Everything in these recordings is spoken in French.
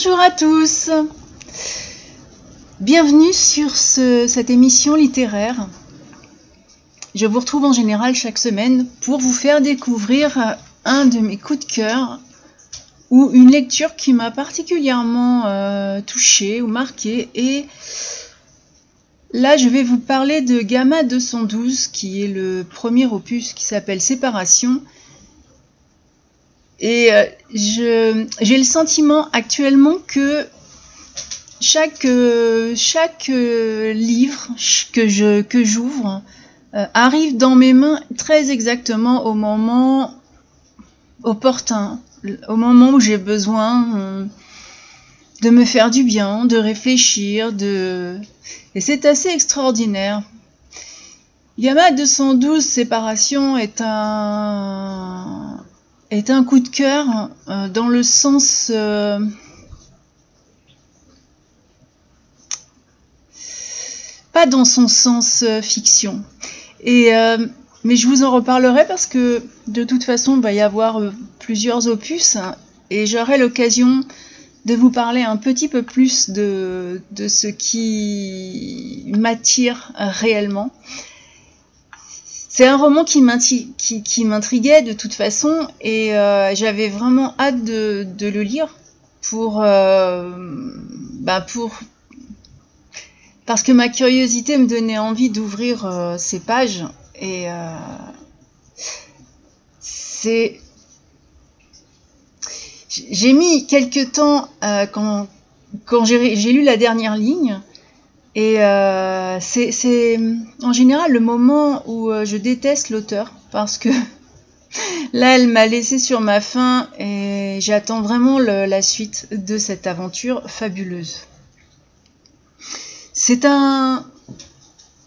Bonjour à tous. Bienvenue sur cette émission littéraire. Je vous retrouve en général chaque semaine pour vous faire découvrir un de mes coups de cœur ou une lecture qui m'a particulièrement euh, touchée ou marquée. Et là, je vais vous parler de Gamma 212, qui est le premier opus qui s'appelle Séparation et euh, j'ai le sentiment actuellement que chaque, euh, chaque euh, livre que je que j'ouvre arrive dans mes mains très exactement au moment opportun, au moment où j'ai besoin de me faire du bien, de réfléchir, de et c'est assez extraordinaire. Yama 212 Séparation est un est un coup de cœur euh, dans le sens euh, pas dans son sens euh, fiction. Et mais je vous en reparlerai parce que de toute façon il va y avoir plusieurs opus et j'aurai l'occasion de vous parler un petit peu plus de, de ce qui m'attire réellement. C'est un roman qui m'intriguait de toute façon et euh, j'avais vraiment hâte de, le lire pour, euh, bah, pour parce que ma curiosité me donnait envie d'ouvrir euh, ces pages et c'est j'ai mis quelques temps quand j'ai lu la dernière ligne et euh, c'est en général le moment où euh, je déteste l'auteur parce que là, elle m'a laissé sur ma faim et j'attends vraiment la suite de cette aventure fabuleuse. C'est un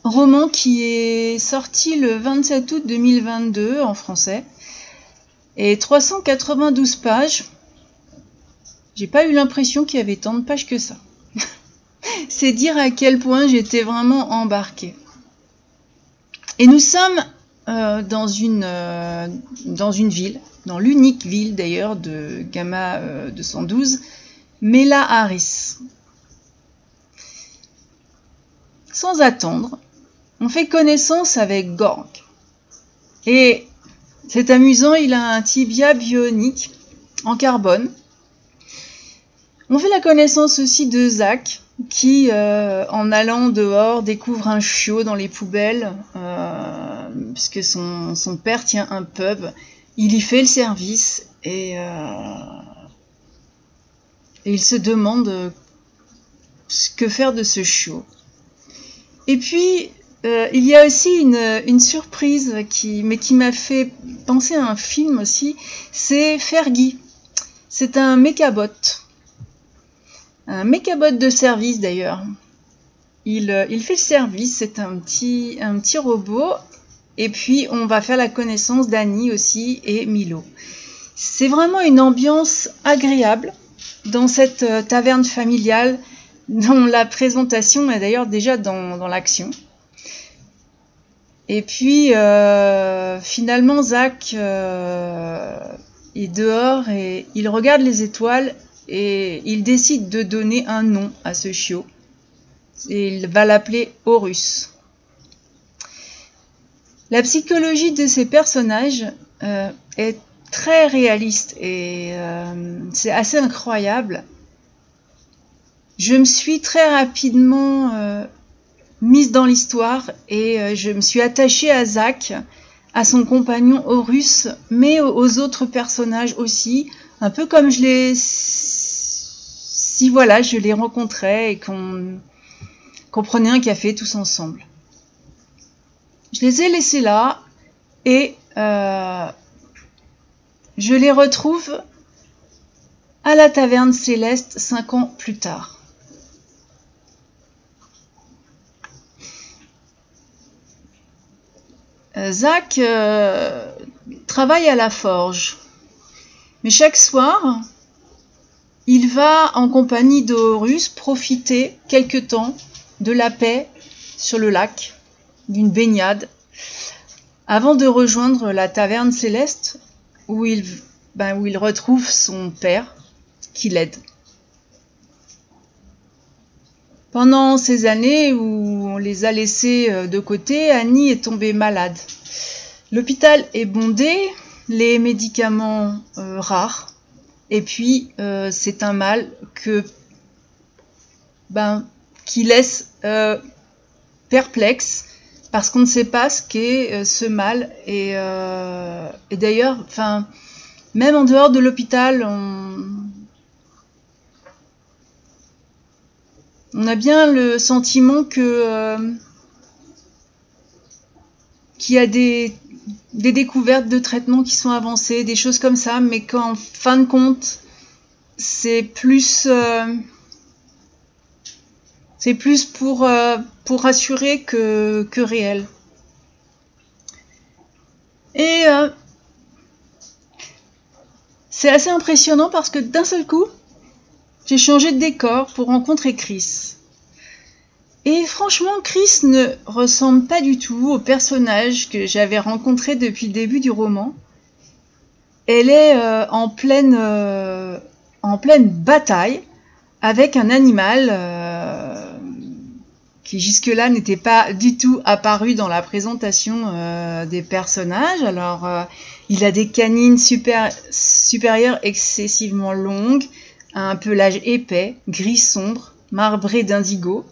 roman qui est sorti le 27 août 2022 en français et 392 pages. J'ai pas eu l'impression qu'il y avait tant de pages que ça. C'est dire à quel point j'étais vraiment embarquée. Et nous sommes euh, dans, une, euh, dans une ville, dans l'unique ville d'ailleurs de Gamma 212, euh, Mela Harris. Sans attendre, on fait connaissance avec Gorg. Et c'est amusant, il a un tibia bionique en carbone. On fait la connaissance aussi de Zach, qui, euh, en allant dehors, découvre un chiot dans les poubelles, euh, puisque son, son, père tient un pub. Il y fait le service et, euh, et il se demande ce que faire de ce chiot. Et puis, il y a aussi une, une surprise, qui, mais qui m'a fait penser à un film aussi, c'est Fergie. C'est un mécabot un mécabot de service d'ailleurs. Il, euh, il, fait le service, c'est un petit, robot. Et puis on va faire la connaissance d'Annie aussi et Milo. C'est vraiment une ambiance agréable dans cette euh, taverne familiale dont la présentation est d'ailleurs déjà dans, dans l'action. Et puis euh, finalement Zach est dehors et il regarde les étoiles et il décide de donner un nom à ce chiot. Et il va l'appeler Horus. La psychologie de ces personnages euh, est très réaliste et euh, c'est assez incroyable. Je me suis très rapidement euh, mise dans l'histoire et je me suis attachée à Zach, à son compagnon Horus, mais aux autres personnages aussi, un peu comme je l'ai si voilà, je les rencontrais et qu'on prenait un café tous ensemble. Je les ai laissés là et euh, je les retrouve à la taverne céleste cinq ans plus tard. Euh, Zach euh, travaille à la forge, mais chaque soir, il va, en compagnie d'Horus, profiter quelque temps de la paix sur le lac, d'une baignade, avant de rejoindre la taverne céleste où il, ben, retrouve son père qui l'aide. Pendant ces années où on les a laissés euh, de côté, Annie est tombée malade. L'hôpital est bondé, les médicaments euh, rares, et puis euh, c'est un mal que ben, qui laisse perplexe parce qu'on ne sait pas ce qu'est ce mal. Et, et d'ailleurs, même en dehors de l'hôpital, on, on a bien le sentiment que euh, qu'il y a des, découvertes de traitements qui sont avancées, des choses comme ça, mais qu'en fin de compte, c'est plus euh, c'est plus pour, euh, rassurer que, que réel. Et c'est assez impressionnant parce que d'un seul coup, j'ai changé de décor pour rencontrer Chris. Et franchement, Chris ne ressemble pas du tout au personnage que j'avais rencontré depuis le début du roman. Elle est euh, en, pleine, euh, en pleine bataille avec un animal euh, qui jusque-là n'était pas du tout apparu dans la présentation des personnages. Alors, il a des canines supérieures excessivement longues, un pelage épais, gris sombre, marbré d'indigo,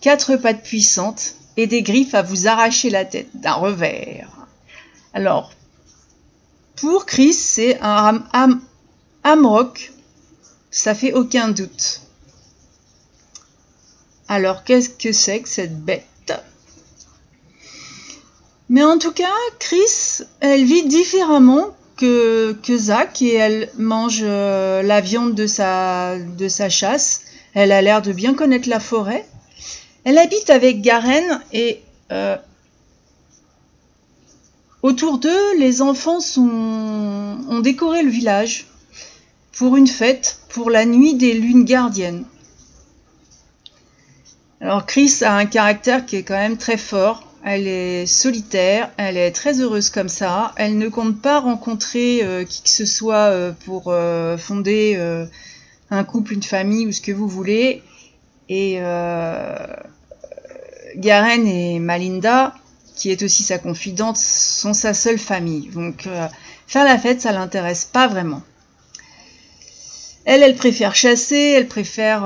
quatre pattes puissantes et des griffes à vous arracher la tête d'un revers. Alors, pour Chris, c'est un ham, ça fait aucun doute. Alors, qu'est-ce que c'est que cette bête? Mais en tout cas, Chris, elle vit différemment que, Zach et elle mange euh, la viande de sa chasse. Elle a l'air de bien connaître la forêt. Elle habite avec Garen et euh, autour d'eux, les enfants ont décoré le village pour une fête, pour la nuit des lunes gardiennes. Alors Chris a un caractère qui est quand même très fort elle est solitaire, elle est très heureuse comme ça, elle ne compte pas rencontrer euh, qui que ce soit euh, pour fonder un couple, une famille ou ce que vous voulez. Et Garen et Malinda, qui est aussi sa confidente, sont sa seule famille. Donc faire la fête, ça l'intéresse pas vraiment. Elle, elle préfère chasser, elle préfère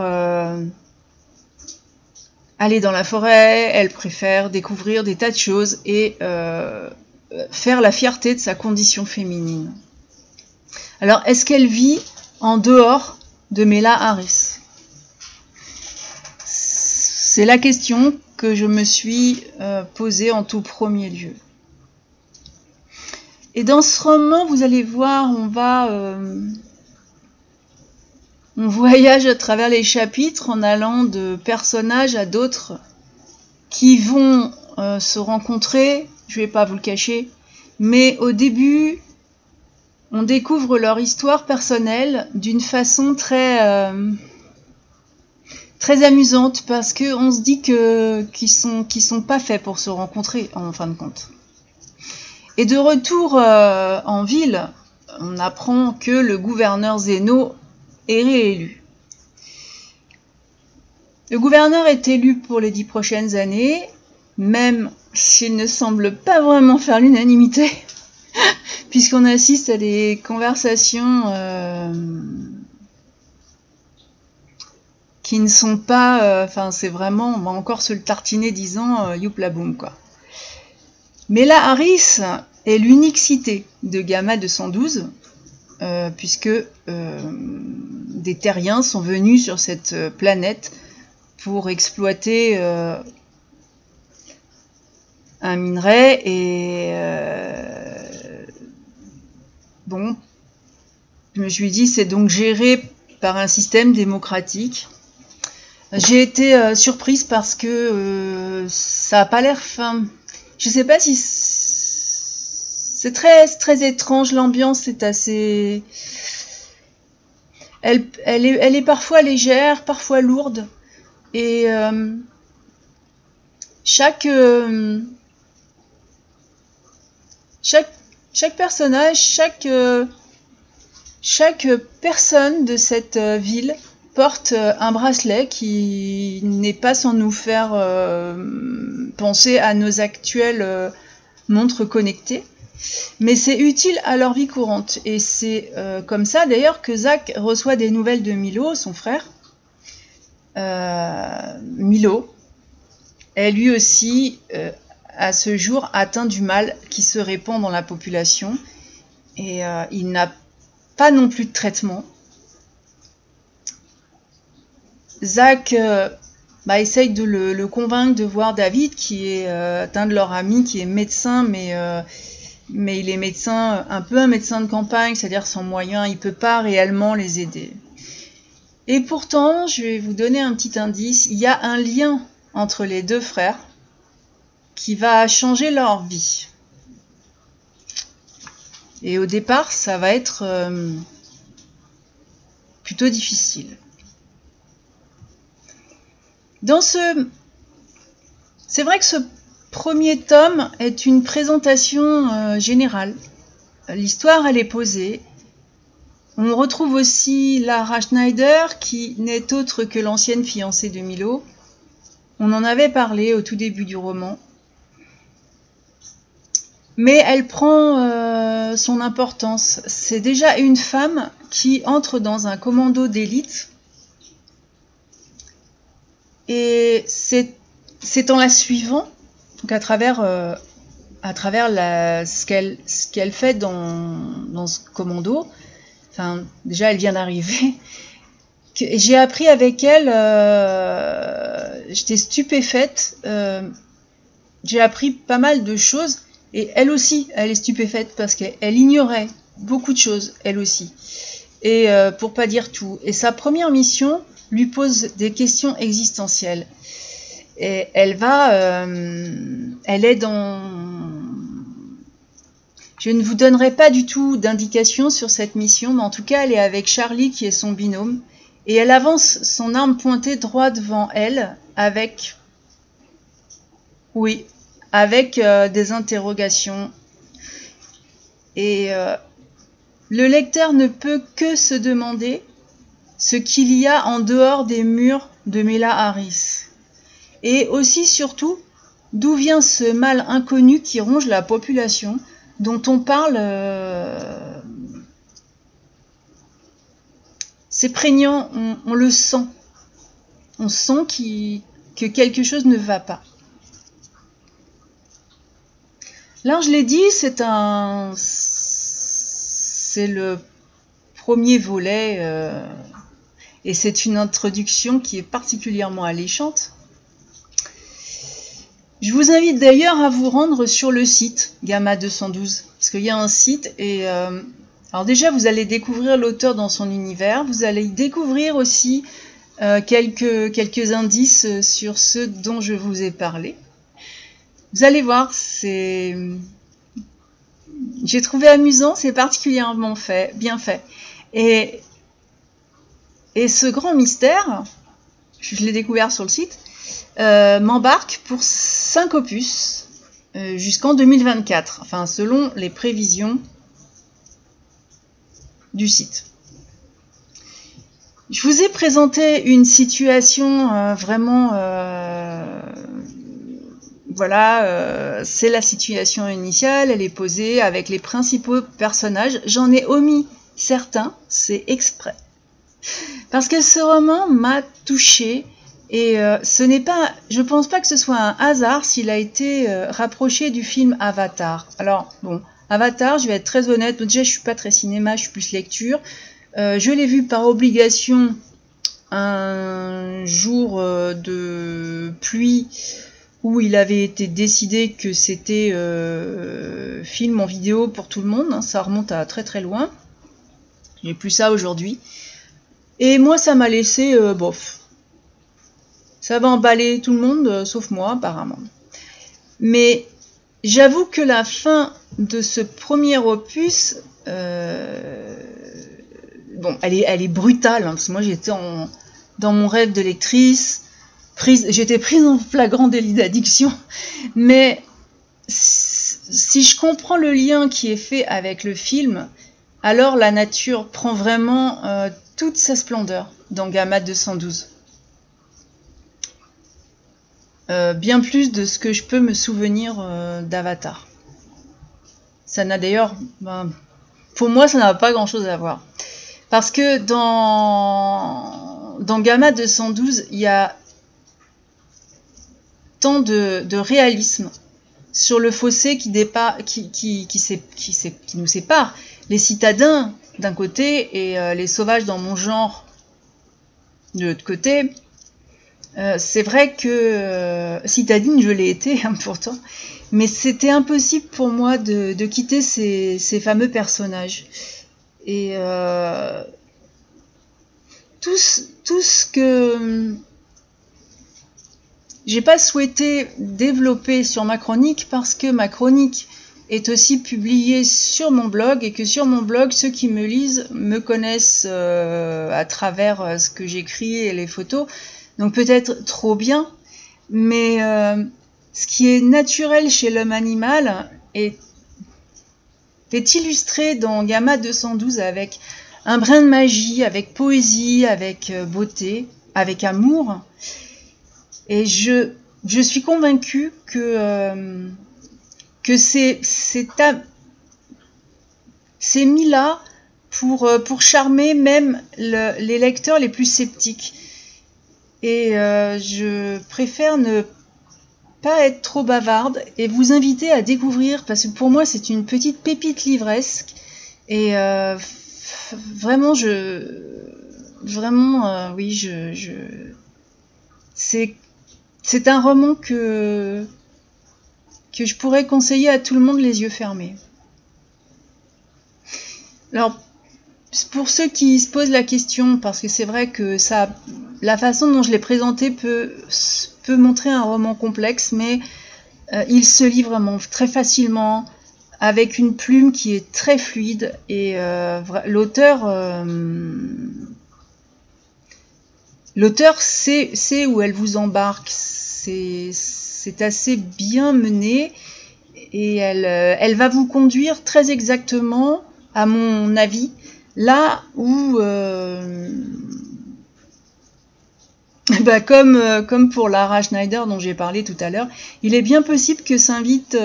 aller dans la forêt, elle préfère découvrir des tas de choses et euh, faire la fierté de sa condition féminine. Alors, est-ce qu'elle vit en dehors de Mela Harris? C'est la question que je me suis euh, posée en tout premier lieu. Et dans ce roman, vous allez voir, on va euh, on voyage à travers les chapitres en allant de personnages à d'autres qui vont euh, se rencontrer, je vais pas vous le cacher, mais au début, on découvre leur histoire personnelle d'une façon très très amusante parce que on se dit qu'ils sont qui sont pas faits pour se rencontrer en fin de compte. Et de retour euh, en ville, on apprend que le gouverneur Zeno est réélu. Le gouverneur est élu pour les dix prochaines années, même s'il ne semble pas vraiment faire l'unanimité, puisqu'on assiste à des conversations euh, qui ne sont pas. Euh, enfin, c'est vraiment. On va encore se le tartiner disant euh, youp la boum, quoi. Mais là, Harris est l'unique cité de Gamma 212, euh, puisque des terriens sont venus sur cette planète pour exploiter un minerai et bon, je me suis dit c'est donc géré par un système démocratique. J'ai été surprise parce que ça n'a pas l'air fin. Je sais pas si c'est très, très étrange, l'ambiance est assez... Elle, elle, est, elle est parfois légère, parfois lourde. Et euh, chaque, euh, chaque, chaque personnage, chaque, euh, chaque personne de cette ville porte un bracelet qui n'est pas sans nous faire penser à nos actuelles montres connectées. Mais c'est utile à leur vie courante. Et c'est comme ça d'ailleurs que Zach reçoit des nouvelles de Milo, son frère. Milo est lui aussi à ce jour atteint du mal qui se répand dans la population et euh, il n'a pas non plus de traitement. Zach euh, bah, essaye de le, convaincre de voir David, qui est euh, un de leurs amis, qui est médecin, mais, mais il est médecin, un peu un médecin de campagne, c'est-à-dire sans moyens, il ne peut pas réellement les aider. Et pourtant, je vais vous donner un petit indice, il y a un lien entre les deux frères qui va changer leur vie. Et au départ, ça va être euh, plutôt difficile. Dans ce... C'est vrai que ce premier tome est une présentation euh, générale. L'histoire, elle est posée. On retrouve aussi Lara Schneider, qui n'est autre que l'ancienne fiancée de Milo. On en avait parlé au tout début du roman mais elle prend euh, son importance. C'est déjà une femme qui entre dans un commando d'élite. Et c'est en la suivant, donc à travers, euh, à travers la, ce qu'elle fait dans, dans, ce commando, enfin, déjà elle vient d'arriver, j'ai appris avec elle, euh, j'étais stupéfaite, j'ai appris pas mal de choses et elle aussi, elle est stupéfaite parce qu'elle ignorait beaucoup de choses, elle aussi. Et euh, pour pas dire tout. Et sa première mission lui pose des questions existentielles. Et elle va, euh, elle est dans. Je ne vous donnerai pas du tout d'indications sur cette mission, mais en tout cas, elle est avec Charlie qui est son binôme. Et elle avance son arme pointée droit devant elle avec. Oui, avec euh, des interrogations. Et euh, le lecteur ne peut que se demander ce qu'il y a en dehors des murs de Mela Harris. Et aussi surtout, d'où vient ce mal inconnu qui ronge la population, dont on parle... Euh, c'est prégnant, on, le sent. On sent que quelque chose ne va pas. Là, je l'ai dit, c'est un, c'est le premier volet euh, et c'est une introduction qui est particulièrement alléchante. Je vous invite d'ailleurs à vous rendre sur le site Gamma 212 parce qu'il y a un site et euh, alors déjà vous allez découvrir l'auteur dans son univers, vous allez découvrir aussi euh, quelques, quelques indices sur ceux dont je vous ai parlé. Vous allez voir, c'est. J'ai trouvé amusant, c'est particulièrement fait, bien fait. Et, et ce grand mystère, je l'ai découvert sur le site, euh, m'embarque pour 5 opus euh, jusqu'en 2024, enfin selon les prévisions du site. Je vous ai présenté une situation euh, vraiment voilà, c'est la situation initiale, elle est posée avec les principaux personnages. J'en ai omis certains, c'est exprès. Parce que ce roman m'a touché et euh, ce n'est pas, je pense pas que ce soit un hasard s'il a été euh, rapproché du film Avatar. Alors bon, Avatar, je vais être très honnête, déjà je suis pas très cinéma, je suis plus lecture. je l'ai vu par obligation un jour de pluie où il avait été décidé que c'était euh, film en vidéo pour tout le monde. Hein, ça remonte à très très loin. N'y plus ça aujourd'hui. Et moi, ça m'a laissé euh, bof. Ça va emballer tout le monde, euh, sauf moi, apparemment. Mais j'avoue que la fin de ce premier opus, bon, elle est, brutale, hein, parce que moi j'étais dans mon rêve de lectrice j'étais prise en flagrant délit d'addiction, mais si je comprends le lien qui est fait avec le film, alors la nature prend vraiment euh, toute sa splendeur dans Gamma 212. Euh, bien plus de ce que je peux me souvenir euh, d'Avatar. Ça n'a d'ailleurs, ben, pour moi, ça n'a pas grand-chose à voir. Parce que dans, Gamma 212, il y a tant de, réalisme sur le fossé qui, qui, nous sépare. Les citadins d'un côté et euh, les sauvages dans mon genre de l'autre côté. Euh, c'est vrai que euh, citadine, je l'ai été hein, pourtant, mais c'était impossible pour moi de, quitter ces, fameux personnages. Et tout, tout ce que j'ai pas souhaité développer sur ma chronique parce que ma chronique est aussi publiée sur mon blog et que sur mon blog, ceux qui me lisent me connaissent euh, à travers euh, ce que j'écris et les photos. Donc peut-être trop bien, mais euh, ce qui est naturel chez l'homme animal est, illustré dans Gamma 212 avec un brin de magie, avec poésie, avec beauté, avec amour. Et je, je suis convaincue que, que c'est, mis là pour, euh, pour charmer même les lecteurs les plus sceptiques. Et euh, je préfère ne pas être trop bavarde et vous inviter à découvrir, parce que pour moi c'est une petite pépite livresque. Et vraiment, je. Vraiment, oui, je. c'est un roman que, que je pourrais conseiller à tout le monde les yeux fermés. Alors, pour ceux qui se posent la question, parce que c'est vrai que ça, la façon dont je l'ai présenté peut, peut montrer un roman complexe, mais euh, il se vraiment très facilement, avec une plume qui est très fluide, et euh, l'auteur euh, L'auteur sait, où elle vous embarque. Assez bien mené et elle, euh, elle, va vous conduire très exactement, à mon avis, là où, euh, bah comme, euh, comme pour Lara Schneider dont j'ai parlé tout à l'heure, il est bien possible que s'invitent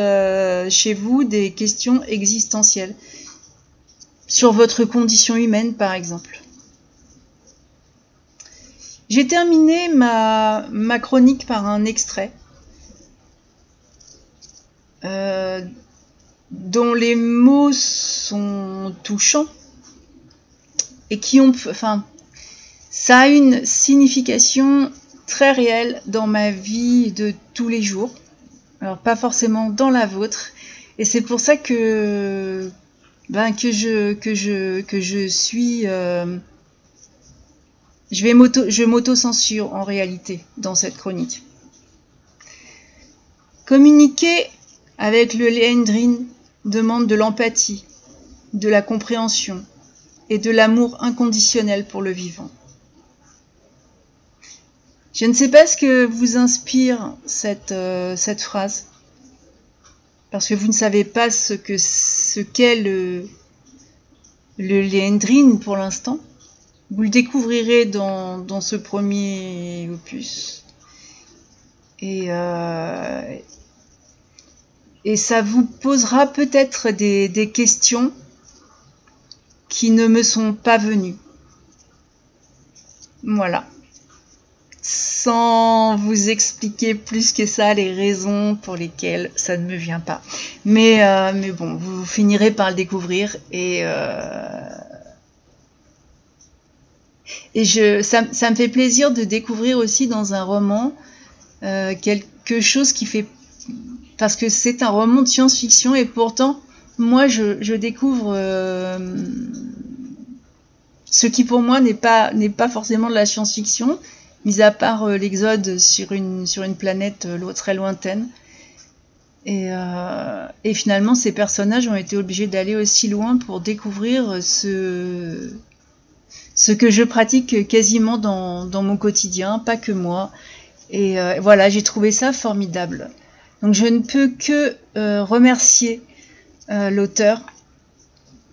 chez vous des questions existentielles sur votre condition humaine, par exemple. J'ai terminé ma, chronique par un extrait euh, dont les mots sont touchants et qui ont, enfin, ça a une signification très réelle dans ma vie de tous les jours. Alors pas forcément dans la vôtre. Et c'est pour ça que, ben, que je, que je, que je suis euh, je vais je m'auto-censure en réalité dans cette chronique. Communiquer avec le Leandrin demande de l'empathie, de la compréhension et de l'amour inconditionnel pour le vivant. Je ne sais pas ce que vous inspire cette, euh, cette phrase, parce que vous ne savez pas ce ce qu'est le, le pour l'instant. Vous le découvrirez dans, ce premier opus. Et, euh, et ça vous posera peut-être des, questions qui ne me sont pas venues. Voilà. Sans vous expliquer plus que ça les raisons pour lesquelles ça ne me vient pas. Mais, euh, mais bon, vous finirez par le découvrir et, euh, ça, me fait plaisir de découvrir aussi dans un roman euh, quelque chose qui fait... Parce que c'est un roman de science-fiction et pourtant, moi, je, découvre euh, ce qui pour moi n'est pas, n'est pas forcément de la science-fiction, mis à part euh, l'exode sur une, sur une planète très lointaine. Et, et, finalement, ces personnages ont été obligés d'aller aussi loin pour découvrir ce, ce que je pratique quasiment dans, mon quotidien, pas que moi. Et euh, voilà, j'ai trouvé ça formidable. Donc je ne peux que euh, remercier euh, l'auteur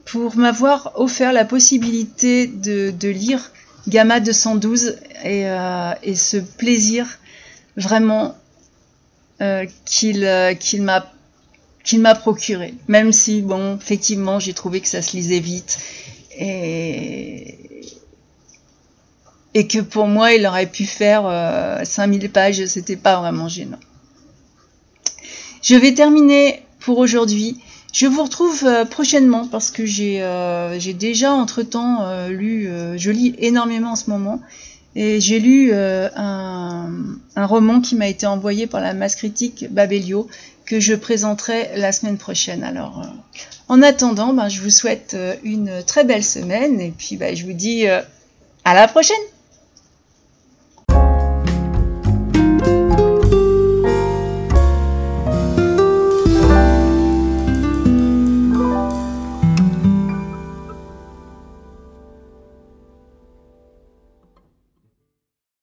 pour m'avoir offert la possibilité de, lire Gamma 212 et, euh, et ce plaisir vraiment euh, qu'il qu'il m'a qu'il m'a procuré. Même si, bon, effectivement, j'ai trouvé que ça se lisait vite et, et que pour moi, il aurait pu faire 5000 euh, pages, c'était pas vraiment gênant. Je vais terminer pour aujourd'hui. Je vous retrouve euh, prochainement parce que j'ai euh, déjà entre-temps lu, je lis énormément en ce moment, et j'ai lu un, un, roman qui m'a été envoyé par la masse critique Babelio que je présenterai la semaine prochaine. Alors, en attendant, ben, je vous souhaite une très belle semaine et puis ben, je vous dis à la prochaine